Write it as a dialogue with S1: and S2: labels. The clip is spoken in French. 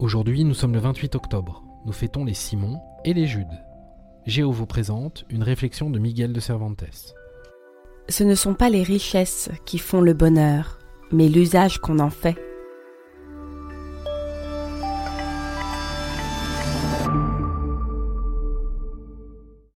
S1: Aujourd'hui, nous sommes le 28 octobre. Nous fêtons les Simons et les Judes. Géo vous présente une réflexion de Miguel de Cervantes.
S2: Ce ne sont pas les richesses qui font le bonheur, mais l'usage qu'on en fait.